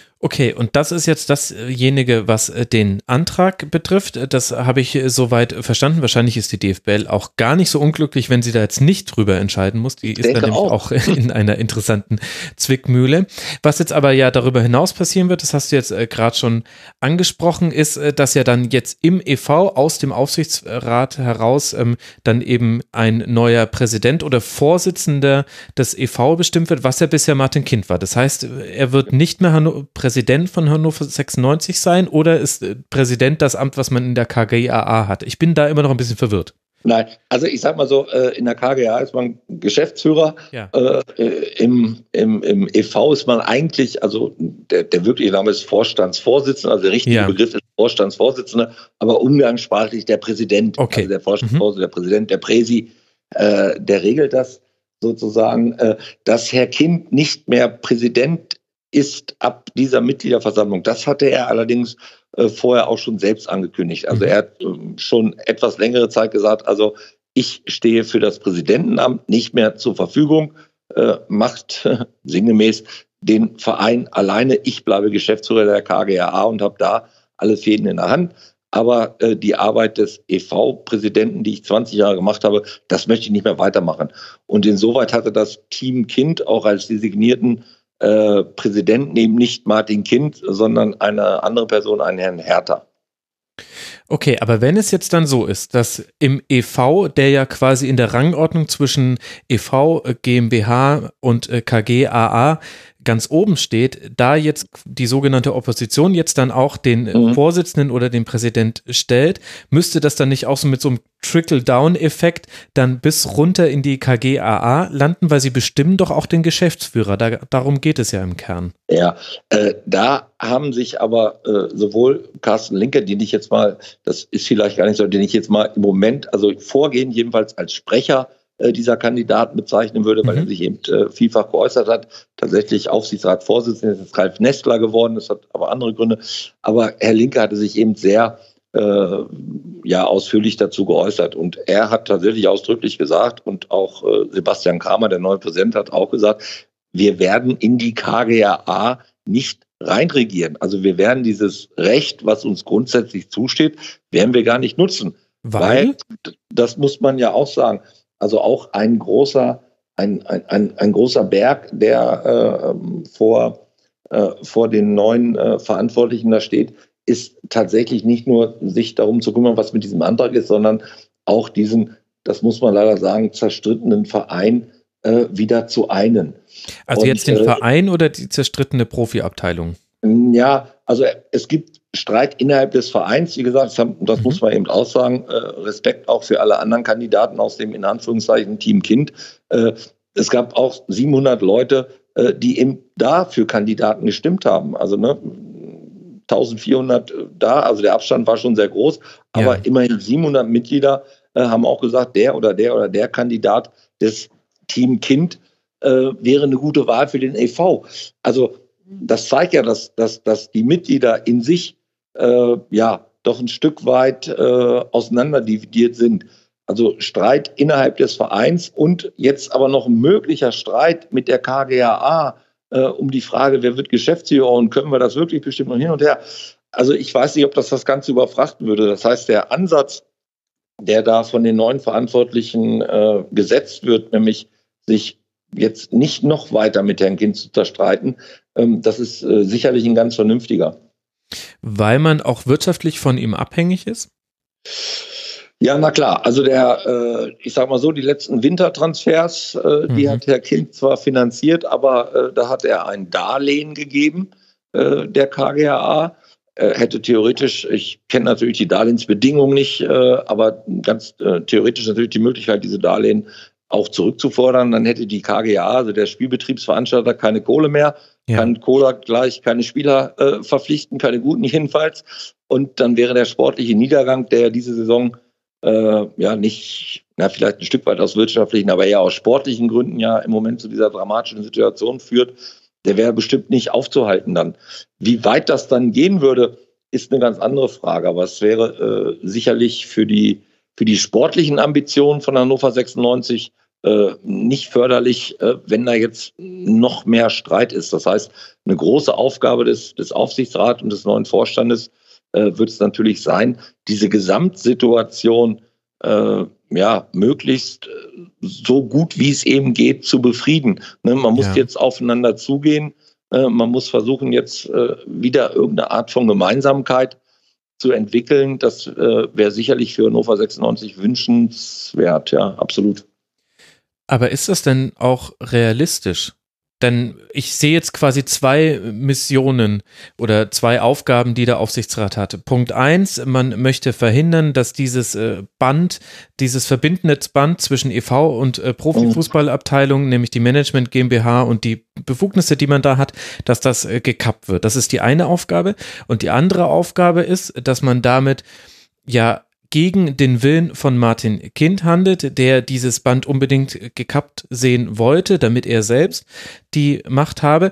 Okay, und das ist jetzt dasjenige, was äh, den Antrag betrifft. Das habe ich äh, soweit verstanden. Wahrscheinlich ist die DFBL auch gar nicht so unglücklich, wenn sie da jetzt nicht drüber entscheiden muss. Die ist dann nämlich auch. auch in einer interessanten Zwickmühle. Was jetzt aber ja darüber hinaus passieren wird, das hast du jetzt äh, gerade schon angesprochen, ist, dass ja dann jetzt im EV aus dem Aufsichtsrat heraus ähm, dann eben ein neuer Präsident oder Vorsitzender des EV bestimmt wird, was ja bisher Martin Kind war. Das heißt, er wird nicht mehr Präsident Präsident von Hannover 96 sein oder ist äh, Präsident das Amt, was man in der KGAA hat? Ich bin da immer noch ein bisschen verwirrt. Nein, also ich sag mal so, äh, in der KGA ist man Geschäftsführer, ja. Äh, im, im, im EV ist man eigentlich, also der, der wirkliche Name ist Vorstandsvorsitzender, also der richtige ja. Begriff ist Vorstandsvorsitzender, aber umgangssprachlich der Präsident, okay. also der Vorstandsvorsitzende, mhm. der Präsident, der Präsi, äh, der regelt das sozusagen, äh, dass Herr Kind nicht mehr Präsident ist ab dieser Mitgliederversammlung. Das hatte er allerdings äh, vorher auch schon selbst angekündigt. Also mhm. er hat äh, schon etwas längere Zeit gesagt, also ich stehe für das Präsidentenamt nicht mehr zur Verfügung, äh, macht sinngemäß den Verein alleine. Ich bleibe Geschäftsführer der KGAA und habe da alle Fäden in der Hand. Aber äh, die Arbeit des EV-Präsidenten, die ich 20 Jahre gemacht habe, das möchte ich nicht mehr weitermachen. Und insoweit hatte das Team Kind auch als designierten äh, Präsidenten eben nicht Martin Kind, sondern eine andere Person, einen Herrn Hertha. Okay, aber wenn es jetzt dann so ist, dass im EV, der ja quasi in der Rangordnung zwischen EV, GmbH und äh, KGAA ganz oben steht, da jetzt die sogenannte Opposition jetzt dann auch den mhm. Vorsitzenden oder den Präsident stellt, müsste das dann nicht auch so mit so einem Trickle-Down-Effekt dann bis runter in die KGAA landen, weil sie bestimmen doch auch den Geschäftsführer. Da, darum geht es ja im Kern. Ja, äh, da haben sich aber äh, sowohl Carsten Linke, den ich jetzt mal, das ist vielleicht gar nicht so, den ich jetzt mal im Moment, also vorgehend jedenfalls als Sprecher äh, dieser Kandidaten bezeichnen würde, weil mhm. er sich eben äh, vielfach geäußert hat. Tatsächlich Aufsichtsratsvorsitzender ist Ralf Nestler geworden, das hat aber andere Gründe. Aber Herr Linke hatte sich eben sehr äh, ja ausführlich dazu geäußert. Und er hat tatsächlich ausdrücklich gesagt, und auch äh, Sebastian Kramer, der neue Präsident, hat auch gesagt, wir werden in die KGAA nicht reinregieren. Also wir werden dieses Recht, was uns grundsätzlich zusteht, werden wir gar nicht nutzen. Weil, Weil das muss man ja auch sagen, also auch ein großer, ein, ein, ein, ein großer Berg, der äh, vor, äh, vor den neuen äh, Verantwortlichen da steht, ist tatsächlich nicht nur sich darum zu kümmern, was mit diesem Antrag ist, sondern auch diesen, das muss man leider sagen, zerstrittenen Verein äh, wieder zu einen. Also Und, jetzt den äh, Verein oder die zerstrittene Profiabteilung? Ja, also es gibt Streit innerhalb des Vereins, wie gesagt, das, das muss mhm. man eben auch sagen. Äh, Respekt auch für alle anderen Kandidaten aus dem in Anführungszeichen Team Kind. Äh, es gab auch 700 Leute, äh, die eben da für Kandidaten gestimmt haben. Also ne, 1400 da, also der Abstand war schon sehr groß, aber ja. immerhin 700 Mitglieder äh, haben auch gesagt, der oder der oder der Kandidat des Team Kind äh, wäre eine gute Wahl für den EV. Also das zeigt ja, dass, dass, dass die Mitglieder in sich äh, ja doch ein Stück weit äh, auseinanderdividiert sind. Also Streit innerhalb des Vereins und jetzt aber noch ein möglicher Streit mit der KGAA äh, um die Frage, wer wird Geschäftsführer und können wir das wirklich bestimmen und hin und her. Also ich weiß nicht, ob das das Ganze überfrachten würde. Das heißt, der Ansatz, der da von den neuen Verantwortlichen äh, gesetzt wird, nämlich sich jetzt nicht noch weiter mit Herrn Kind zu zerstreiten, ähm, das ist äh, sicherlich ein ganz vernünftiger. Weil man auch wirtschaftlich von ihm abhängig ist? Ja, na klar. Also der, äh, ich sag mal so, die letzten Wintertransfers, äh, mhm. die hat Herr Kind zwar finanziert, aber da hat er ein Darlehen gegeben, der KGAA. Er hätte theoretisch, ich kenne natürlich die Darlehensbedingungen nicht, aber ganz theoretisch natürlich die Möglichkeit, diese Darlehen auch zurückzufordern. Dann hätte die KGA, also der Spielbetriebsveranstalter, keine Kohle mehr, ja. kann Cola gleich keine Spieler äh, verpflichten, keine guten jedenfalls. Und dann wäre der sportliche Niedergang, der diese Saison äh, ja nicht, na, vielleicht ein Stück weit aus wirtschaftlichen, aber eher aus sportlichen Gründen ja im Moment zu dieser dramatischen Situation führt, der wäre bestimmt nicht aufzuhalten dann. Wie weit das dann gehen würde, ist eine ganz andere Frage. Aber es wäre äh, sicherlich für die, für die sportlichen Ambitionen von Hannover 96 äh, nicht förderlich, äh, wenn da jetzt noch mehr Streit ist. Das heißt, eine große Aufgabe des, des Aufsichtsrats und des neuen Vorstandes äh, wird es natürlich sein, diese Gesamtsituation äh, ja möglichst äh, so gut wie es eben geht zu befrieden. Ne, man muss ja. jetzt aufeinander zugehen. Man muss versuchen, jetzt wieder irgendeine Art von Gemeinsamkeit zu entwickeln. Das wäre sicherlich für Hannover 96 wünschenswert. Ja, absolut. Aber ist das denn auch realistisch? Denn ich sehe jetzt quasi zwei Missionen oder zwei Aufgaben, die der Aufsichtsrat hatte. Punkt eins, man möchte verhindern, dass dieses äh, Band, dieses Verbindnetzband zwischen EV und äh, Profifußballabteilung, nämlich die Management GmbH und die Befugnisse, die man da hat, dass das äh, gekappt wird. Das ist die eine Aufgabe. Und die andere Aufgabe ist, dass man damit ja gegen den Willen von Martin Kind handelt, der dieses Band unbedingt gekappt sehen wollte, damit er selbst die Macht habe.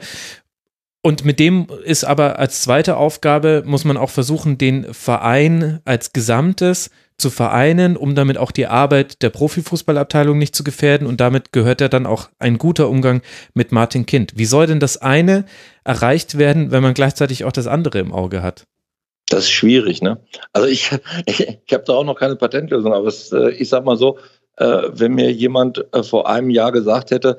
Und mit dem ist aber als zweite Aufgabe, muss man auch versuchen, den Verein als Gesamtes zu vereinen, um damit auch die Arbeit der Profifußballabteilung nicht zu gefährden und damit gehört ja dann auch ein guter Umgang mit Martin Kind. Wie soll denn das eine erreicht werden, wenn man gleichzeitig auch das andere im Auge hat? Das ist schwierig, ne? Also ich, ich, ich habe da auch noch keine Patentlösung, aber es, äh, ich sag mal so, äh, wenn mir jemand äh, vor einem Jahr gesagt hätte,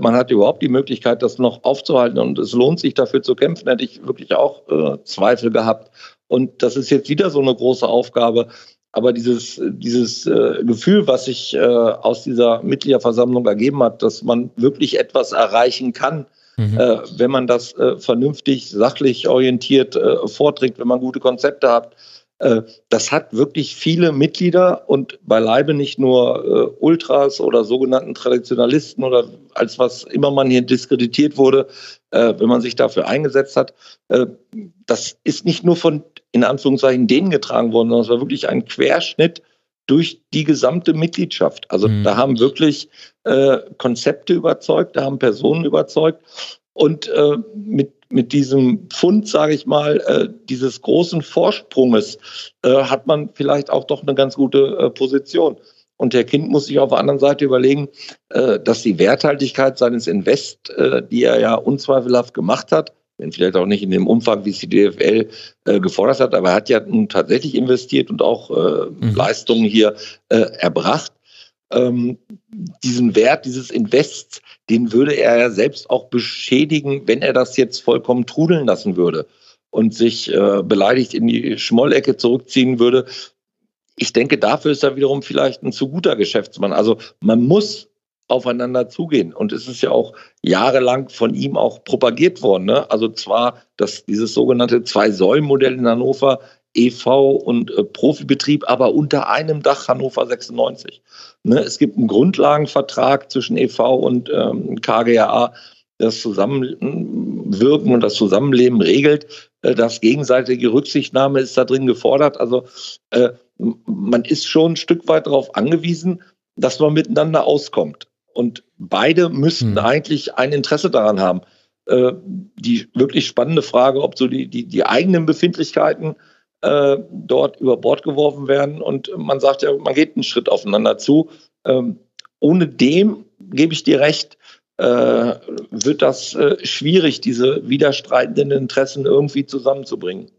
man hat überhaupt die Möglichkeit, das noch aufzuhalten und es lohnt sich dafür zu kämpfen, hätte ich wirklich auch äh, Zweifel gehabt. Und das ist jetzt wieder so eine große Aufgabe. Aber dieses, dieses äh, Gefühl, was sich äh, aus dieser Mitgliederversammlung ergeben hat, dass man wirklich etwas erreichen kann, mhm. äh, wenn man das äh, vernünftig, sachlich orientiert äh, vorträgt, wenn man gute Konzepte hat, äh, das hat wirklich viele Mitglieder und beileibe nicht nur äh, Ultras oder sogenannten Traditionalisten oder als was immer man hier diskreditiert wurde, äh, wenn man sich dafür eingesetzt hat. Das ist nicht nur von, in Anführungszeichen, denen getragen worden, sondern es war wirklich ein Querschnitt durch die gesamte Mitgliedschaft. Also mhm. da haben wirklich äh, Konzepte überzeugt, da haben Personen überzeugt. Und äh, mit mit diesem Pfund, sage ich mal, äh, dieses großen Vorsprunges äh, hat man vielleicht auch doch eine ganz gute äh, Position. Und der Kind muss sich auf der anderen Seite überlegen, äh, dass die Werthaltigkeit seines Invest, die er ja unzweifelhaft gemacht hat, wenn vielleicht auch nicht in dem Umfang, wie es die DFL äh, gefordert hat, aber er hat ja nun tatsächlich investiert und auch mhm. Leistungen hier erbracht. Ähm, diesen Wert dieses Invests den würde er ja selbst auch beschädigen, wenn er das jetzt vollkommen trudeln lassen würde und sich äh, beleidigt in die Schmollecke zurückziehen würde. Ich denke, dafür ist er wiederum vielleicht ein zu guter Geschäftsmann. Also man muss aufeinander zugehen. Und es ist ja auch jahrelang von ihm auch propagiert worden. Ne? Also zwar dass dieses sogenannte Zwei-Säulen-Modell in Hannover, EV und äh, Profibetrieb, aber unter einem Dach Hannover 96. Ne? Es gibt einen Grundlagenvertrag zwischen EV und ähm, KGAA, das Zusammenwirken und das Zusammenleben regelt. Äh, das gegenseitige Rücksichtnahme ist da drin gefordert. Also äh, man ist schon ein Stück weit darauf angewiesen, dass man miteinander auskommt. Und beide müssten mhm. eigentlich ein Interesse daran haben. Äh, die wirklich spannende Frage, ob so die, die, die eigenen Befindlichkeiten äh, dort über Bord geworfen werden. Und man sagt ja, man geht einen Schritt aufeinander zu. Ähm, ohne dem, gebe ich dir recht, äh, wird das äh, schwierig, diese widerstreitenden Interessen irgendwie zusammenzubringen.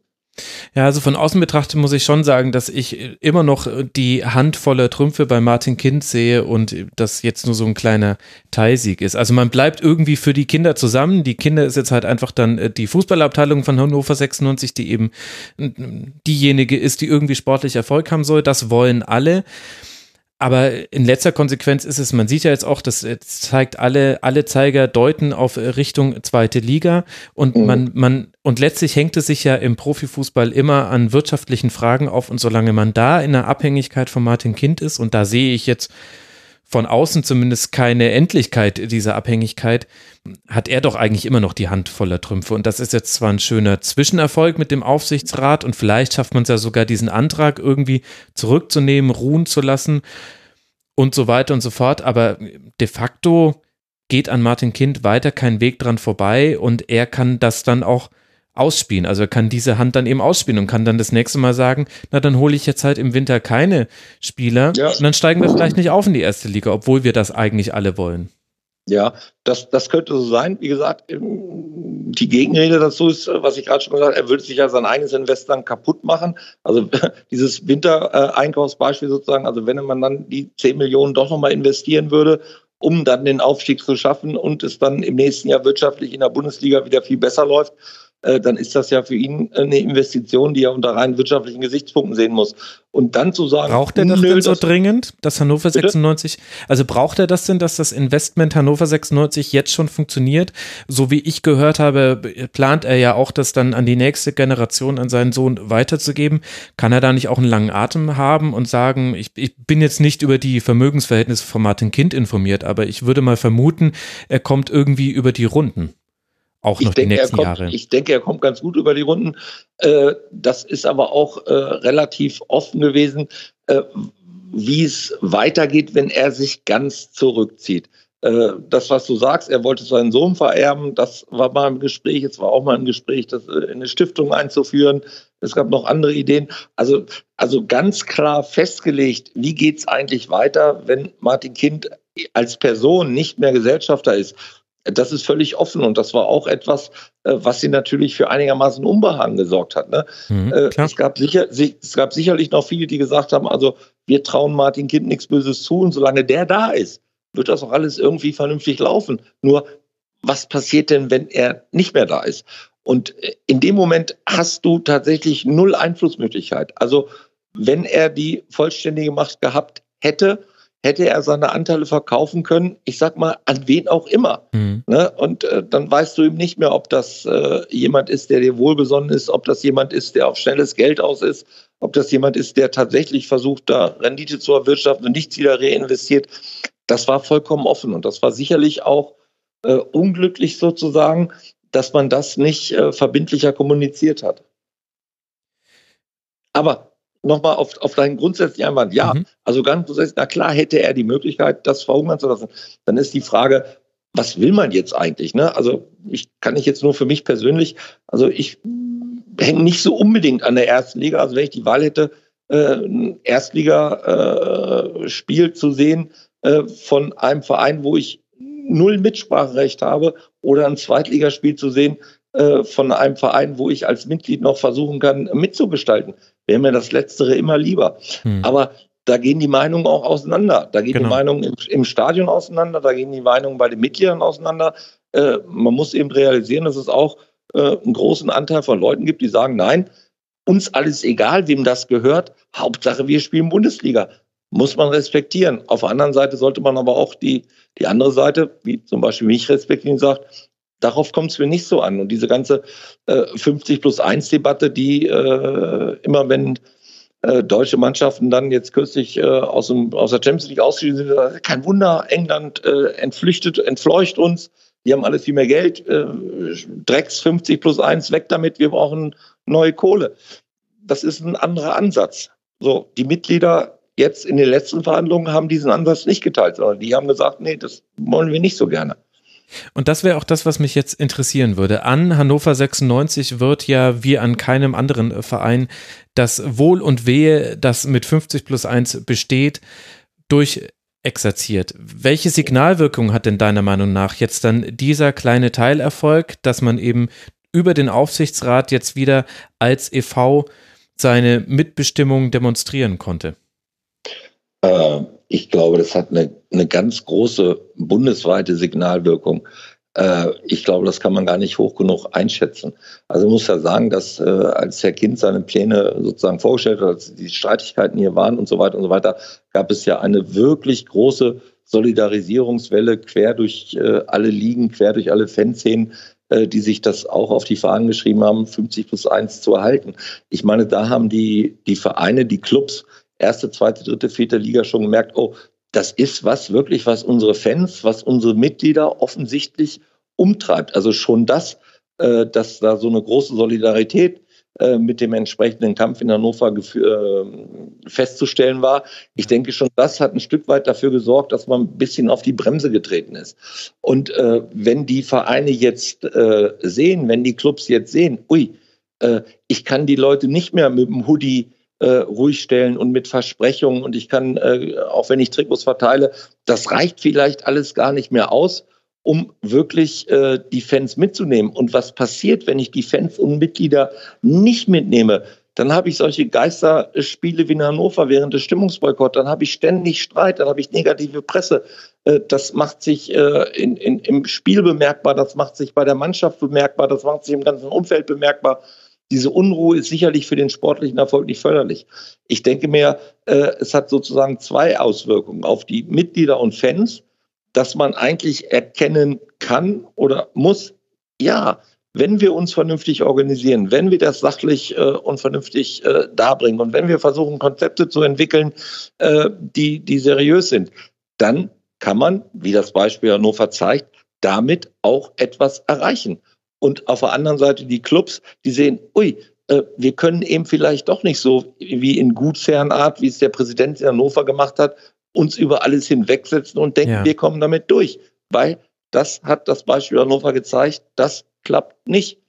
Ja, also von außen betrachtet muss ich schon sagen, dass ich immer noch die Handvolle Trümpfe bei Martin Kind sehe und das jetzt nur so ein kleiner Teilsieg ist. Also man bleibt irgendwie für die Kinder zusammen. Die Kinder ist jetzt halt einfach dann äh, die Fußballabteilung von Hannover 96, die eben diejenige ist, die irgendwie sportlich Erfolg haben soll. Das wollen alle. Aber in letzter Konsequenz ist es, man sieht ja jetzt auch, das zeigt alle, alle Zeiger deuten auf Richtung zweite Liga und mhm. man, man, und letztlich hängt es sich ja im Profifußball immer an wirtschaftlichen Fragen auf und solange man da in der Abhängigkeit von Martin Kind ist und da sehe ich jetzt von außen zumindest keine Endlichkeit dieser Abhängigkeit, hat er doch eigentlich immer noch die Hand voller Trümpfe. Und das ist jetzt zwar ein schöner Zwischenerfolg mit dem Aufsichtsrat und vielleicht schafft man es ja sogar, diesen Antrag irgendwie zurückzunehmen, ruhen zu lassen und so weiter und so fort. Aber de facto geht an Martin Kind weiter kein Weg dran vorbei und er kann das dann auch ausspielen. Also er kann diese Hand dann eben ausspielen und kann dann das nächste Mal sagen, na dann hole ich jetzt halt im Winter keine Spieler ja. und dann steigen wir vielleicht nicht auf in die erste Liga, obwohl wir das eigentlich alle wollen. Ja, das, das könnte so sein. Wie gesagt, die Gegenrede dazu ist, was ich gerade schon gesagt habe, er würde sich ja sein eigenes Invest dann kaputt machen. Also dieses Wintereinkaufsbeispiel sozusagen, also wenn man dann die 10 Millionen doch nochmal investieren würde, um dann den Aufstieg zu schaffen und es dann im nächsten Jahr wirtschaftlich in der Bundesliga wieder viel besser läuft, äh, dann ist das ja für ihn eine Investition, die er unter rein wirtschaftlichen Gesichtspunkten sehen muss. Und dann zu sagen, braucht er das nö, denn so das dringend, dass Hannover 96, bitte? also braucht er das denn, dass das Investment Hannover 96 jetzt schon funktioniert? So wie ich gehört habe, plant er ja auch, das dann an die nächste Generation, an seinen Sohn weiterzugeben. Kann er da nicht auch einen langen Atem haben und sagen, ich, ich bin jetzt nicht über die Vermögensverhältnisse von Martin Kind informiert, aber ich würde mal vermuten, er kommt irgendwie über die Runden auch noch denke, die nächsten kommt, Jahre. Ich denke, er kommt ganz gut über die Runden. Äh, das ist aber auch äh, relativ offen gewesen, äh, wie es weitergeht, wenn er sich ganz zurückzieht. Das, was du sagst, er wollte seinen Sohn vererben, das war mal im Gespräch, es war auch mal im Gespräch, das in eine Stiftung einzuführen. es gab noch andere Ideen. Also, also ganz klar festgelegt, wie geht's eigentlich weiter, wenn Martin Kind als Person nicht mehr Gesellschafter ist. Das ist völlig offen und das war auch etwas, äh, was sie natürlich für einigermaßen Unbehagen gesorgt hat. Ne? Mhm, äh, es, gab sicher, es gab sicherlich noch viele, die gesagt haben, also wir trauen Martin Kind nichts Böses zu und solange der da ist, wird das auch alles irgendwie vernünftig laufen. Nur was passiert denn, wenn er nicht mehr da ist? Und äh, in dem Moment hast du tatsächlich null Einflussmöglichkeit. Also wenn er die vollständige Macht gehabt hätte, hätte er seine Anteile verkaufen können, ich sag mal, an wen auch immer. Mhm. Ne? Und äh, dann weißt du eben nicht mehr, ob das äh, jemand ist, der dir wohlgesonnen ist, ob das jemand ist, der auf schnelles Geld aus ist, ob das jemand ist, der tatsächlich versucht, da Rendite zu erwirtschaften und nichts wieder reinvestiert. Das war vollkommen offen und das war sicherlich auch äh, unglücklich sozusagen, dass man das nicht äh, verbindlicher kommuniziert hat. Aber nochmal auf, auf deinen grundsätzlichen Einwand. Ja, mhm. also ganz grundsätzlich, na klar hätte er die Möglichkeit, das verhungern zu lassen. Dann ist die Frage, was will man jetzt eigentlich? Ne? Also ich kann ich jetzt nur für mich persönlich, also ich hänge nicht so unbedingt an der ersten Liga. Also wenn ich die Wahl hätte, äh, ein Erstligaspiel äh, zu sehen äh, von einem Verein, wo ich null Mitspracherecht habe, oder ein Zweitligaspiel zu sehen äh, von einem Verein, wo ich als Mitglied noch versuchen kann, mitzugestalten, wäre mir das Letztere immer lieber. Hm. Aber da gehen die Meinungen auch auseinander. Da gehen genau. die Meinungen im, im, Stadion auseinander, da gehen die Meinungen bei den Mitgliedern auseinander. Äh, man muss eben realisieren, dass es auch äh, einen großen Anteil von Leuten gibt, die sagen, nein, uns alles egal, wem das gehört. Hauptsache, wir spielen Bundesliga. Muss man respektieren. Auf der anderen Seite sollte man aber auch die, die andere Seite, wie zum Beispiel mich respektieren, sagt, darauf kommt es mir nicht so an. Und diese ganze äh, 50 plus 1 Debatte, die äh, immer wenn äh, deutsche Mannschaften dann jetzt kürzlich äh, aus, dem, aus der Champions League ausgeschieden sind, kein Wunder, England äh, entflüchtet, entfleucht uns, die haben alles viel mehr Geld, äh, Drecks 50 plus 1 weg damit, wir brauchen neue Kohle. Das ist ein anderer Ansatz. So, die Mitglieder jetzt in den letzten Verhandlungen haben diesen Ansatz nicht geteilt, sondern die haben gesagt, nee, das wollen wir nicht so gerne. Und das wäre auch das, was mich jetzt interessieren würde. An Hannover 96 wird ja wie an keinem anderen Verein das Wohl und Wehe, das mit 50 plus 1 besteht, durchexerziert. Welche Signalwirkung hat denn deiner Meinung nach jetzt dann dieser kleine Teilerfolg, dass man eben über den Aufsichtsrat jetzt wieder als EV seine Mitbestimmung demonstrieren konnte? Äh, ich glaube, das hat eine, eine ganz große bundesweite Signalwirkung. Äh, ich glaube, das kann man gar nicht hoch genug einschätzen. Also ich muss ja sagen, dass äh, als Herr Kind seine Pläne sozusagen vorgestellt hat, als die Streitigkeiten hier waren und so weiter und so weiter, gab es ja eine wirklich große Solidarisierungswelle quer durch äh, alle Ligen, quer durch alle Fanszenen, äh, die sich das auch auf die Fahnen geschrieben haben, 50 plus 1 zu erhalten. Ich meine, da haben die, die Vereine, die Clubs erste, zweite, dritte, vierte Liga schon gemerkt, oh, das ist was wirklich, was unsere Fans, was unsere Mitglieder offensichtlich umtreibt. Also schon das, äh, dass da so eine große Solidarität äh, mit dem entsprechenden Kampf in Hannover äh, festzustellen war. Ich denke schon, das hat ein Stück weit dafür gesorgt, dass man ein bisschen auf die Bremse getreten ist. Und äh, wenn die Vereine jetzt äh, sehen, wenn die Clubs jetzt sehen, ui, ich kann die Leute nicht mehr mit dem Hoodie äh, ruhig stellen und mit Versprechungen und ich kann, äh, auch wenn ich Trikots verteile, das reicht vielleicht alles gar nicht mehr aus, um wirklich äh, die Fans mitzunehmen. Und was passiert, wenn ich die Fans und Mitglieder nicht mitnehme? Dann habe ich solche Geisterspiele wie in Hannover während des Stimmungsboykotts, dann habe ich ständig Streit, dann habe ich negative Presse. Äh, das macht sich äh, in, in, im Spiel bemerkbar, das macht sich bei der Mannschaft bemerkbar, das macht sich im ganzen Umfeld bemerkbar diese Unruhe ist sicherlich für den sportlichen Erfolg nicht förderlich. Ich denke mir, äh, es hat sozusagen zwei Auswirkungen auf die Mitglieder und Fans, dass man eigentlich erkennen kann oder muss, ja, wenn wir uns vernünftig organisieren, wenn wir das sachlich äh, und vernünftig äh, darbringen und wenn wir versuchen, Konzepte zu entwickeln, äh, die, die seriös sind, dann kann man, wie das Beispiel Hannover zeigt, damit auch etwas erreichen. Und auf der anderen Seite die Clubs, die sehen, ui, äh, wir können eben vielleicht doch nicht so wie in Gutsherrenart, wie es der Präsident in Hannover gemacht hat, uns über alles hinwegsetzen und denken, ja. wir kommen damit durch. Weil das hat das Beispiel Hannover gezeigt, das klappt nicht.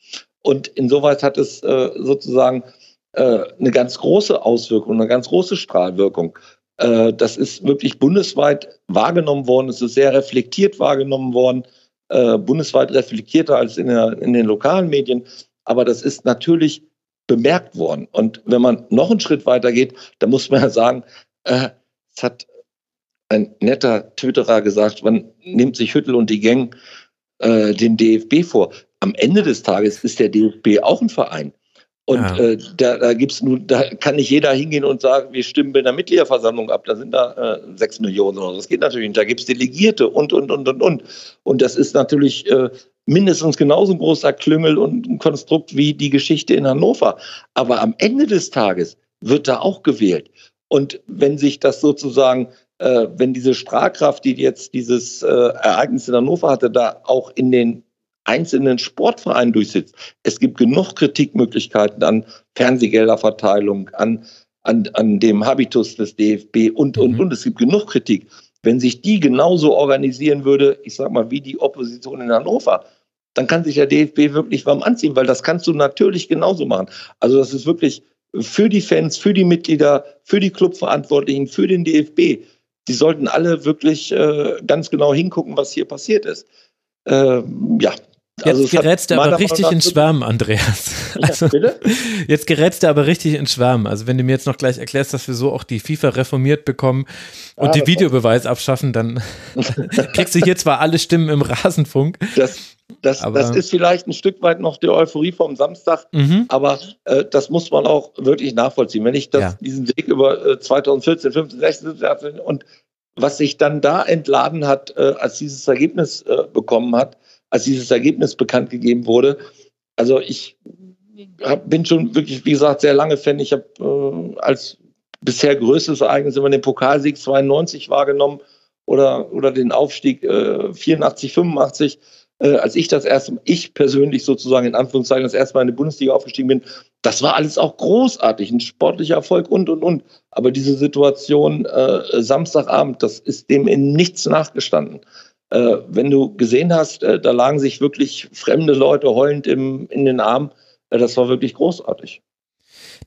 Und insoweit hat es äh, sozusagen äh, eine ganz große Auswirkung, eine ganz große Strahlwirkung. Äh, das ist wirklich bundesweit wahrgenommen worden, es ist sehr reflektiert wahrgenommen worden, äh, bundesweit reflektierter als in, der, in den lokalen Medien. Aber das ist natürlich bemerkt worden. Und wenn man noch einen Schritt weiter geht, dann muss man ja sagen, äh, es hat ein netter Twitterer gesagt, man nimmt sich Hüttel und die Gang äh, den DFB vor. Am Ende des Tages ist der DFB auch ein Verein. Und ja. äh, da, da gibt's nun, da kann nicht jeder hingehen und sagen, wir stimmen bei einer Mitgliederversammlung ab, da sind da äh, sechs Millionen oder so. Das geht natürlich nicht. Da gibt's Delegierte und und und und und. Und das ist natürlich äh, mindestens genauso ein großer Klüngel und ein Konstrukt wie die Geschichte in Hannover. Aber am Ende des Tages wird da auch gewählt. Und wenn sich das sozusagen, äh, wenn diese Strahlkraft, die jetzt dieses äh, Ereignis in Hannover hatte, da auch in den einzelnen Sportvereinen durchsitzt. Es gibt genug Kritikmöglichkeiten an Fernsehgelderverteilung, an, an, an dem Habitus des DFB und, und, mhm. und. Es gibt genug Kritik. Wenn sich die genauso organisieren würde, ich sag mal, wie die Opposition in Hannover, dann kann sich der DFB wirklich warm anziehen, weil das kannst du natürlich genauso machen. Also das ist wirklich für die Fans, für die Mitglieder, für die Clubverantwortlichen, für den DFB. Die sollten alle wirklich äh, ganz genau hingucken, was hier passiert ist. Äh, ja, also jetzt gerätst du aber richtig ins Schwärmen, Andreas. Also, ja, jetzt gerätst du aber richtig ins Schwärmen. Also wenn du mir jetzt noch gleich erklärst, dass wir so auch die FIFA reformiert bekommen und ah, die Videobeweis abschaffen, dann kriegst du hier zwar alle Stimmen im Rasenfunk. Das, das, das ist vielleicht ein Stück weit noch die Euphorie vom Samstag, mhm. aber äh, das muss man auch wirklich nachvollziehen. Wenn ich das, ja. diesen Weg über äh, 2014, 15, 16, 17 und was sich dann da entladen hat, äh, als dieses Ergebnis äh, bekommen hat, als dieses Ergebnis bekannt gegeben wurde. Also ich hab, bin schon wirklich, wie gesagt, sehr lange Fan. Ich habe äh, als bisher größtes Ereignis immer den Pokalsieg 92 wahrgenommen oder, oder den Aufstieg äh, 84, 85. Äh, als ich das erste, ich persönlich sozusagen in Anführungszeichen das erste Mal in die Bundesliga aufgestiegen bin, das war alles auch großartig, ein sportlicher Erfolg und, und, und. Aber diese Situation äh, Samstagabend, das ist dem in nichts nachgestanden. Äh, wenn du gesehen hast, äh, da lagen sich wirklich fremde Leute heulend im, in den Armen, äh, das war wirklich großartig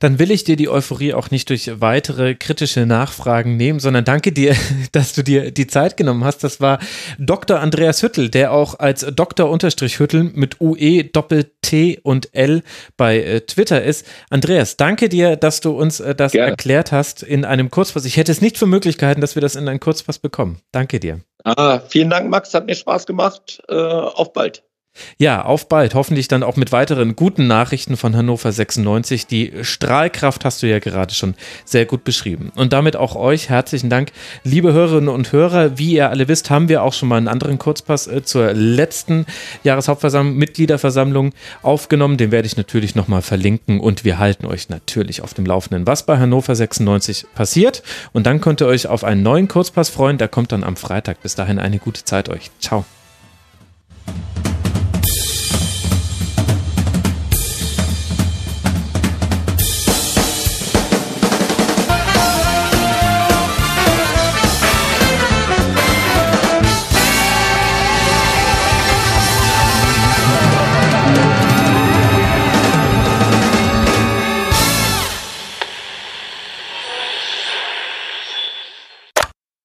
dann will ich dir die Euphorie auch nicht durch weitere kritische Nachfragen nehmen, sondern danke dir, dass du dir die Zeit genommen hast. Das war Dr. Andreas Hüttel, der auch als Dr. Hüttel mit UE Doppel T und L bei äh, Twitter ist. Andreas, danke dir, dass du uns äh, das Gerne. erklärt hast in einem Kurzpass. Ich hätte es nicht für Möglichkeiten, dass wir das in einem Kurzpass bekommen. Danke dir. Ah, vielen Dank, Max. Hat mir Spaß gemacht. Äh, auf bald. Ja, auf bald. Hoffentlich dann auch mit weiteren guten Nachrichten von Hannover 96. Die Strahlkraft hast du ja gerade schon sehr gut beschrieben. Und damit auch euch herzlichen Dank, liebe Hörerinnen und Hörer. Wie ihr alle wisst, haben wir auch schon mal einen anderen Kurzpass äh, zur letzten Jahreshauptversammlung, Mitgliederversammlung aufgenommen. Den werde ich natürlich nochmal verlinken und wir halten euch natürlich auf dem Laufenden, was bei Hannover 96 passiert. Und dann könnt ihr euch auf einen neuen Kurzpass freuen. Der kommt dann am Freitag. Bis dahin eine gute Zeit euch. Ciao.